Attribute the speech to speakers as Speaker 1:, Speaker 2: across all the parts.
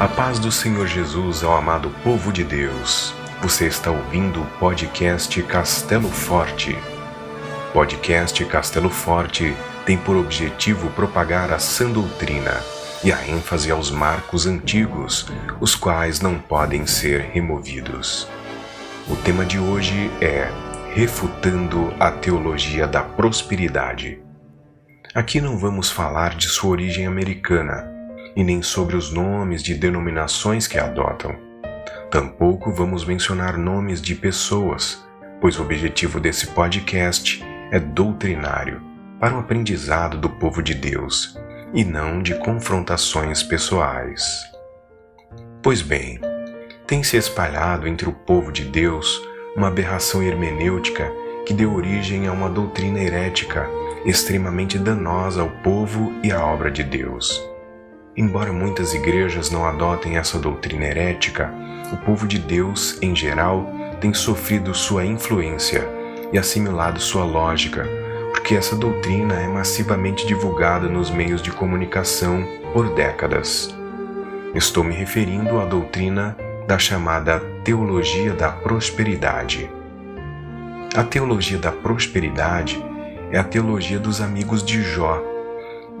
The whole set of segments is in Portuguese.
Speaker 1: A paz do Senhor Jesus ao amado povo de Deus. Você está ouvindo o podcast Castelo Forte. Podcast Castelo Forte tem por objetivo propagar a sã doutrina e a ênfase aos marcos antigos, os quais não podem ser removidos. O tema de hoje é Refutando a Teologia da Prosperidade. Aqui não vamos falar de sua origem americana e nem sobre os nomes de denominações que adotam. Tampouco vamos mencionar nomes de pessoas, pois o objetivo desse podcast é doutrinário, para o aprendizado do povo de Deus e não de confrontações pessoais. Pois bem, tem se espalhado entre o povo de Deus uma aberração hermenêutica que deu origem a uma doutrina herética extremamente danosa ao povo e à obra de Deus. Embora muitas igrejas não adotem essa doutrina herética, o povo de Deus, em geral, tem sofrido sua influência e assimilado sua lógica, porque essa doutrina é massivamente divulgada nos meios de comunicação por décadas. Estou me referindo à doutrina da chamada Teologia da Prosperidade. A teologia da prosperidade é a teologia dos amigos de Jó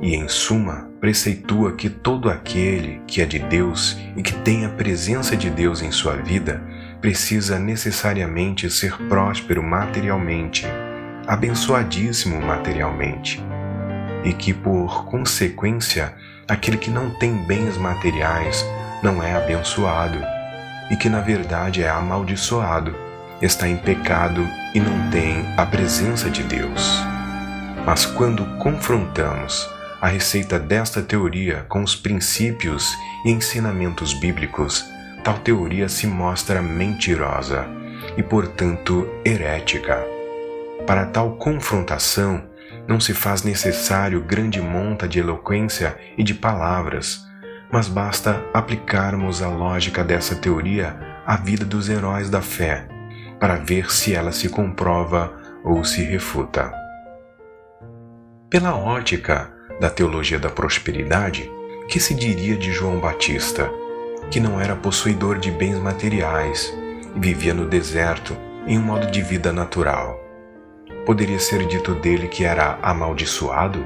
Speaker 1: e, em suma, preceitua que todo aquele que é de Deus e que tem a presença de Deus em sua vida precisa necessariamente ser próspero materialmente, abençoadíssimo materialmente, e que, por consequência, aquele que não tem bens materiais não é abençoado, e que, na verdade, é amaldiçoado, está em pecado e não tem a presença de Deus. Mas quando confrontamos a receita desta teoria com os princípios e ensinamentos bíblicos, tal teoria se mostra mentirosa e, portanto, herética. Para tal confrontação, não se faz necessário grande monta de eloquência e de palavras, mas basta aplicarmos a lógica dessa teoria à vida dos heróis da fé, para ver se ela se comprova ou se refuta. Pela ótica da teologia da prosperidade, que se diria de João Batista, que não era possuidor de bens materiais vivia no deserto em um modo de vida natural. Poderia ser dito dele que era amaldiçoado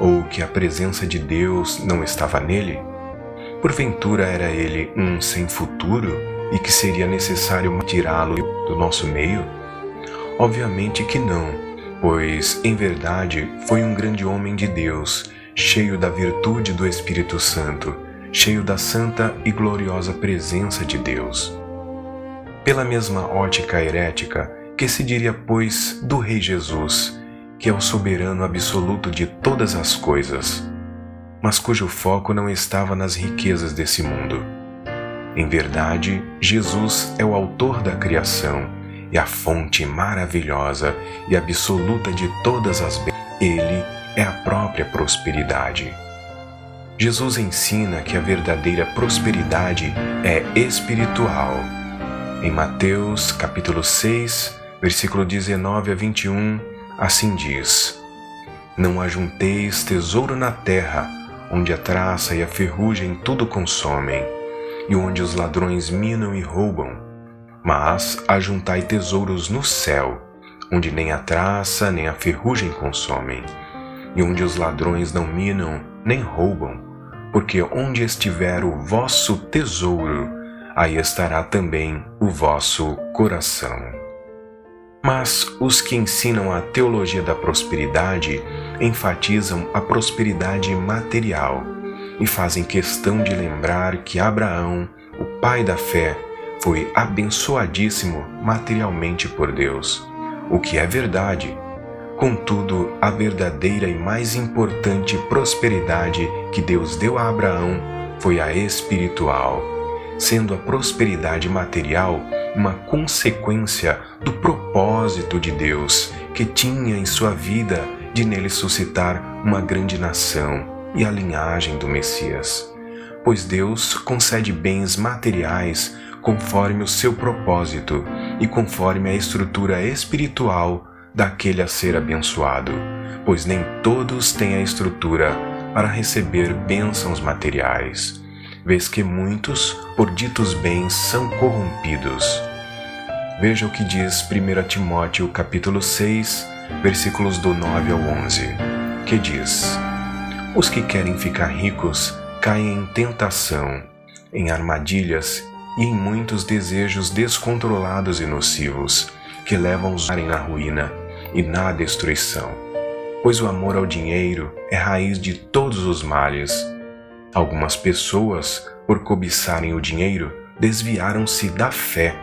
Speaker 1: ou que a presença de Deus não estava nele? Porventura era ele um sem futuro e que seria necessário tirá-lo do nosso meio? Obviamente que não pois, em verdade, foi um grande homem de Deus, cheio da virtude do Espírito Santo, cheio da santa e gloriosa presença de Deus. Pela mesma ótica herética, que se diria, pois, do Rei Jesus, que é o soberano absoluto de todas as coisas, mas cujo foco não estava nas riquezas desse mundo. Em verdade, Jesus é o autor da criação é a fonte maravilhosa e absoluta de todas as bênçãos. Ele é a própria prosperidade. Jesus ensina que a verdadeira prosperidade é espiritual. Em Mateus, capítulo 6, versículo 19 a 21, assim diz: Não ajunteis tesouro na terra, onde a traça e a ferrugem tudo consomem, e onde os ladrões minam e roubam mas ajuntai tesouros no céu, onde nem a traça nem a ferrugem consomem, e onde os ladrões não minam nem roubam, porque onde estiver o vosso tesouro, aí estará também o vosso coração. Mas os que ensinam a teologia da prosperidade enfatizam a prosperidade material e fazem questão de lembrar que Abraão, o pai da fé, foi abençoadíssimo materialmente por Deus, o que é verdade. Contudo, a verdadeira e mais importante prosperidade que Deus deu a Abraão foi a espiritual, sendo a prosperidade material uma consequência do propósito de Deus que tinha em sua vida de nele suscitar uma grande nação e a linhagem do Messias. Pois Deus concede bens materiais conforme o seu propósito e conforme a estrutura espiritual daquele a ser abençoado, pois nem todos têm a estrutura para receber bênçãos materiais. vês que muitos, por ditos bens, são corrompidos. Veja o que diz 1 Timóteo capítulo 6, versículos do 9 ao 11, que diz: Os que querem ficar ricos caem em tentação, em armadilhas e em muitos desejos descontrolados e nocivos, que levam os na ruína e na destruição. Pois o amor ao dinheiro é raiz de todos os males. Algumas pessoas, por cobiçarem o dinheiro, desviaram-se da fé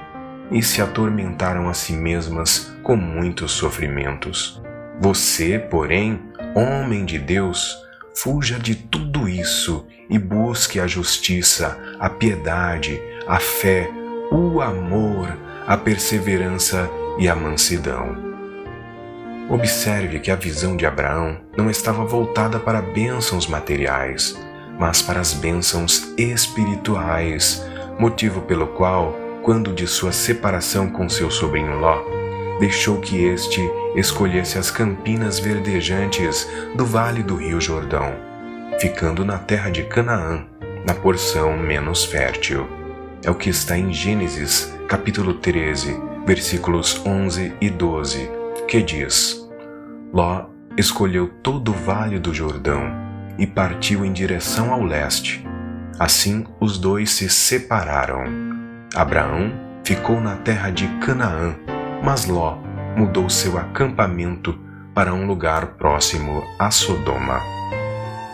Speaker 1: e se atormentaram a si mesmas com muitos sofrimentos. Você, porém, homem de Deus, fuja de tudo isso e busque a justiça, a piedade, a fé, o amor, a perseverança e a mansidão. Observe que a visão de Abraão não estava voltada para bênçãos materiais, mas para as bênçãos espirituais, motivo pelo qual, quando de sua separação com seu sobrinho Ló, deixou que este escolhesse as campinas verdejantes do vale do rio Jordão, ficando na terra de Canaã, na porção menos fértil. É o que está em Gênesis, capítulo 13, versículos 11 e 12, que diz: Ló escolheu todo o vale do Jordão e partiu em direção ao leste. Assim os dois se separaram. Abraão ficou na terra de Canaã, mas Ló mudou seu acampamento para um lugar próximo a Sodoma,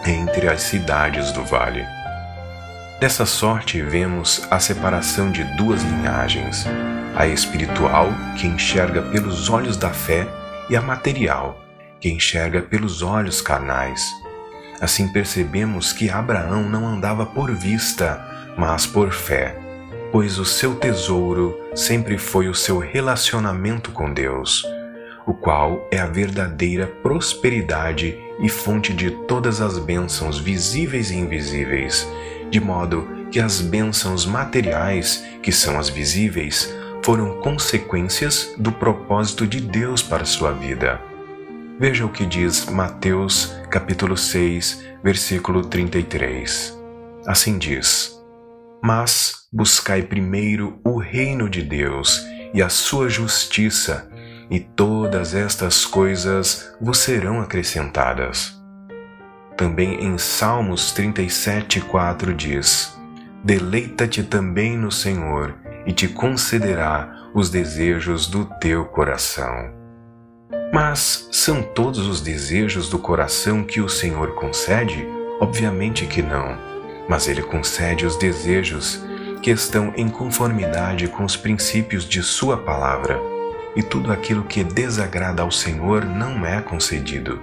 Speaker 1: entre as cidades do vale. Dessa sorte, vemos a separação de duas linhagens: a espiritual, que enxerga pelos olhos da fé, e a material, que enxerga pelos olhos carnais. Assim percebemos que Abraão não andava por vista, mas por fé, pois o seu tesouro sempre foi o seu relacionamento com Deus, o qual é a verdadeira prosperidade e fonte de todas as bênçãos visíveis e invisíveis de modo que as bênçãos materiais, que são as visíveis, foram consequências do propósito de Deus para sua vida. Veja o que diz Mateus capítulo 6, versículo 33. Assim diz: Mas buscai primeiro o reino de Deus e a sua justiça, e todas estas coisas vos serão acrescentadas. Também em Salmos 37:4 diz: Deleita-te também no Senhor, e te concederá os desejos do teu coração. Mas são todos os desejos do coração que o Senhor concede? Obviamente que não. Mas ele concede os desejos que estão em conformidade com os princípios de Sua palavra. E tudo aquilo que desagrada ao Senhor não é concedido,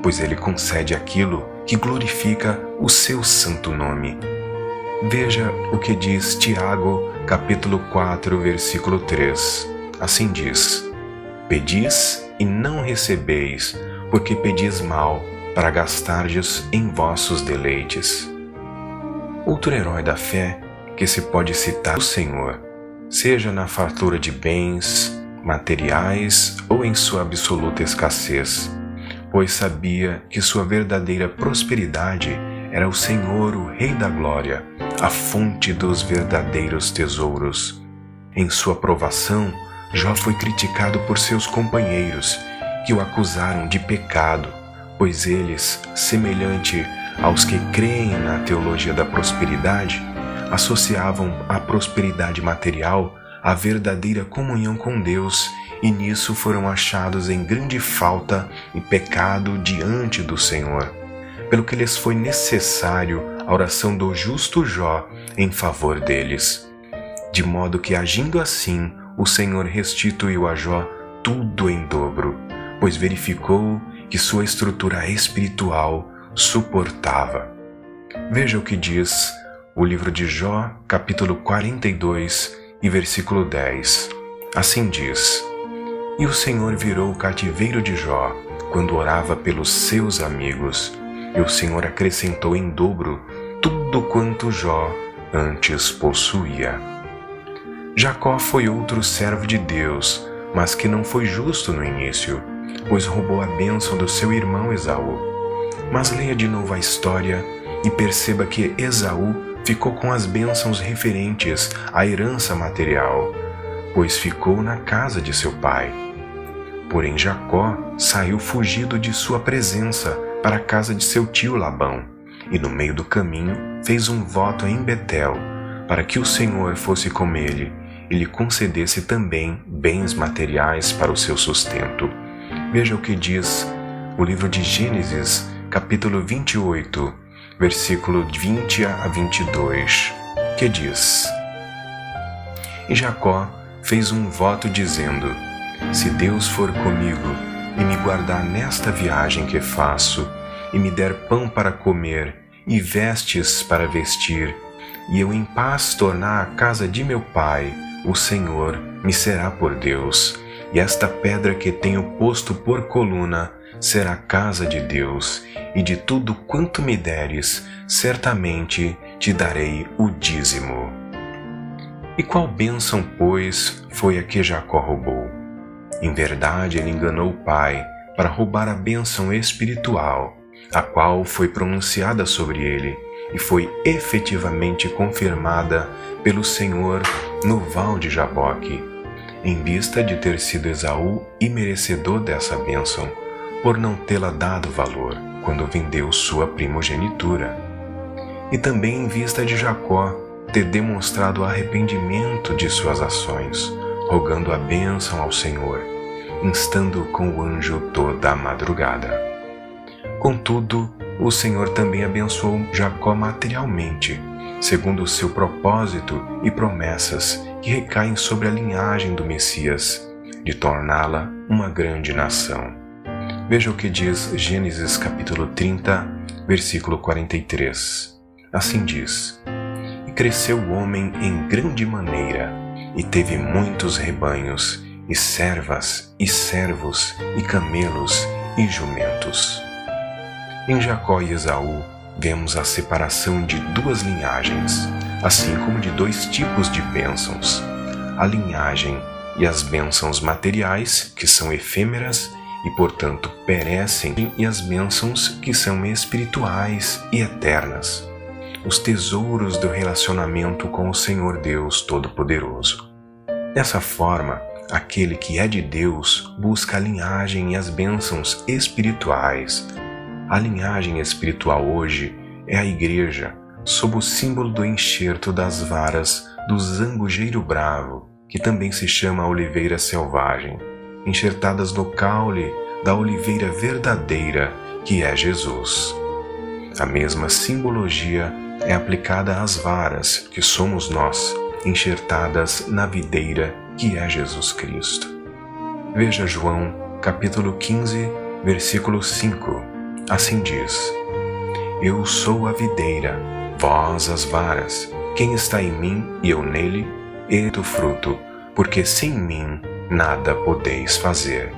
Speaker 1: pois ele concede aquilo que glorifica o seu santo nome. Veja o que diz Tiago, capítulo 4, versículo 3. Assim diz: Pedis e não recebeis, porque pedis mal, para gastardes em vossos deleites. Outro herói da fé que se pode citar o Senhor, seja na fartura de bens, materiais ou em sua absoluta escassez pois sabia que sua verdadeira prosperidade era o Senhor, o Rei da Glória, a fonte dos verdadeiros tesouros. Em sua provação, Jó foi criticado por seus companheiros, que o acusaram de pecado, pois eles, semelhante aos que creem na teologia da prosperidade, associavam a prosperidade material à verdadeira comunhão com Deus e nisso foram achados em grande falta e pecado diante do Senhor, pelo que lhes foi necessário a oração do justo Jó em favor deles. De modo que, agindo assim, o Senhor restituiu a Jó tudo em dobro, pois verificou que sua estrutura espiritual suportava. Veja o que diz o livro de Jó, capítulo 42 e versículo 10. Assim diz: e o Senhor virou o cativeiro de Jó quando orava pelos seus amigos, e o Senhor acrescentou em dobro tudo quanto Jó antes possuía. Jacó foi outro servo de Deus, mas que não foi justo no início, pois roubou a bênção do seu irmão Esaú. Mas leia de novo a história e perceba que Esaú ficou com as bênçãos referentes à herança material, pois ficou na casa de seu pai. Porém, Jacó saiu fugido de sua presença para a casa de seu tio Labão, e no meio do caminho fez um voto em Betel, para que o Senhor fosse com ele e lhe concedesse também bens materiais para o seu sustento. Veja o que diz o livro de Gênesis, capítulo 28, versículo 20 a 22, que diz: E Jacó fez um voto dizendo: Se Deus for comigo e me guardar nesta viagem que faço, e me der pão para comer e vestes para vestir, e eu em paz tornar a casa de meu pai, o Senhor me será por Deus, e esta pedra que tenho posto por coluna será casa de Deus, e de tudo quanto me deres, certamente te darei o dízimo. E qual bênção, pois, foi a que Jacó roubou? Em verdade, ele enganou o pai para roubar a bênção espiritual, a qual foi pronunciada sobre ele e foi efetivamente confirmada pelo Senhor no val de Jaboque, em vista de ter sido Esaú imerecedor dessa bênção, por não tê-la dado valor quando vendeu sua primogenitura, e também em vista de Jacó ter demonstrado arrependimento de suas ações, rogando a bênção ao Senhor, instando com o anjo toda a madrugada. Contudo, o Senhor também abençoou Jacó materialmente, segundo o seu propósito e promessas que recaem sobre a linhagem do Messias, de torná-la uma grande nação. Veja o que diz Gênesis capítulo 30, versículo 43. Assim diz: E cresceu o homem em grande maneira, e teve muitos rebanhos, e servas, e servos, e camelos, e jumentos. Em Jacó e Esaú, vemos a separação de duas linhagens, assim como de dois tipos de bênçãos: a linhagem e as bênçãos materiais, que são efêmeras e, portanto, perecem, e as bênçãos que são espirituais e eternas, os tesouros do relacionamento com o Senhor Deus Todo-Poderoso. Dessa forma, aquele que é de Deus busca a linhagem e as bênçãos espirituais a linhagem espiritual hoje é a Igreja, sob o símbolo do enxerto das varas do zangujeiro bravo, que também se chama oliveira selvagem, enxertadas no caule da oliveira verdadeira, que é Jesus. A mesma simbologia é aplicada às varas, que somos nós, enxertadas na videira, que é Jesus Cristo. Veja João, capítulo 15, versículo 5 Assim diz: Eu sou a videira, vós as varas. Quem está em mim e eu nele, e do fruto, porque sem mim nada podeis fazer.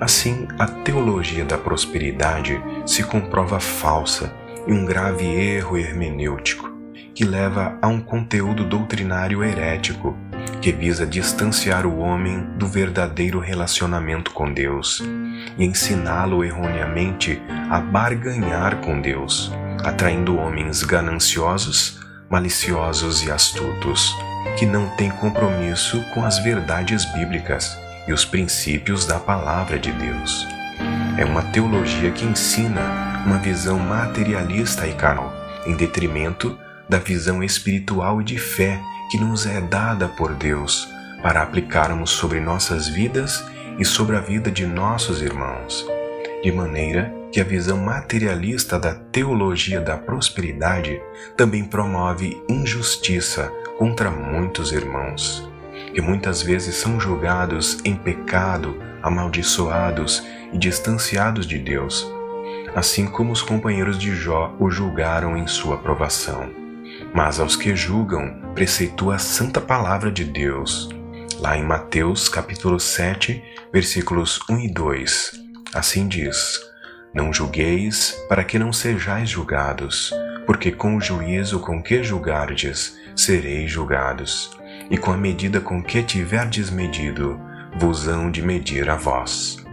Speaker 1: Assim, a teologia da prosperidade se comprova falsa e um grave erro hermenêutico que leva a um conteúdo doutrinário herético que visa distanciar o homem do verdadeiro relacionamento com Deus e ensiná-lo erroneamente a barganhar com Deus, atraindo homens gananciosos, maliciosos e astutos, que não têm compromisso com as verdades bíblicas e os princípios da palavra de Deus. É uma teologia que ensina uma visão materialista e carnal, em detrimento da visão espiritual e de fé que nos é dada por Deus para aplicarmos sobre nossas vidas e sobre a vida de nossos irmãos, de maneira que a visão materialista da teologia da prosperidade também promove injustiça contra muitos irmãos, que muitas vezes são julgados em pecado, amaldiçoados e distanciados de Deus, assim como os companheiros de Jó o julgaram em sua provação. Mas aos que julgam, preceitua a santa palavra de Deus, lá em Mateus capítulo 7, versículos 1 e 2. Assim diz: Não julgueis para que não sejais julgados, porque com o juízo com que julgardes, sereis julgados, e com a medida com que tiverdes medido, vos hão de medir a vós.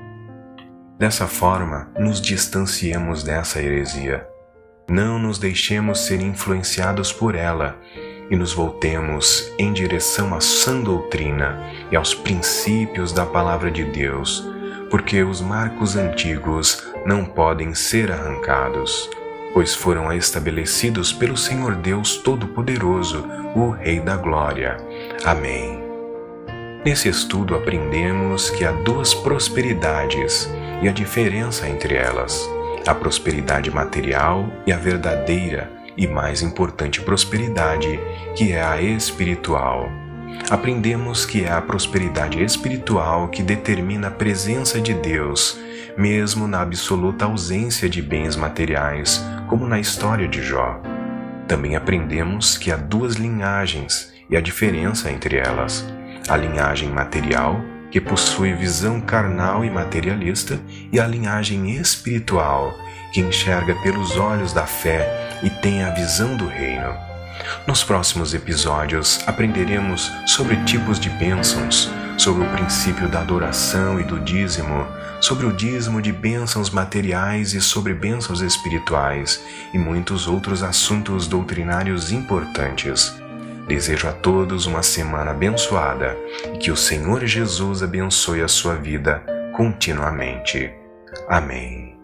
Speaker 1: Dessa forma, nos distanciemos dessa heresia. Não nos deixemos ser influenciados por ela e nos voltemos em direção à sã doutrina e aos princípios da Palavra de Deus, porque os marcos antigos não podem ser arrancados, pois foram estabelecidos pelo Senhor Deus Todo-Poderoso, o Rei da Glória. Amém. Nesse estudo aprendemos que há duas prosperidades e a diferença entre elas: a prosperidade material e a verdadeira e mais importante prosperidade, que é a espiritual. Aprendemos que é a prosperidade espiritual que determina a presença de Deus, mesmo na absoluta ausência de bens materiais, como na história de Jó. Também aprendemos que há duas linhagens e a diferença entre elas: a linhagem material, que possui visão carnal e materialista, e a linhagem espiritual, que enxerga pelos olhos da fé e tem a visão do reino. Nos próximos episódios aprenderemos sobre tipos de bênçãos, sobre o princípio da adoração e do dízimo, sobre o dízimo de bênçãos materiais e sobre bênçãos espirituais e muitos outros assuntos doutrinários importantes. Desejo a todos uma semana abençoada e que o Senhor Jesus abençoe a sua vida continuamente. Amém.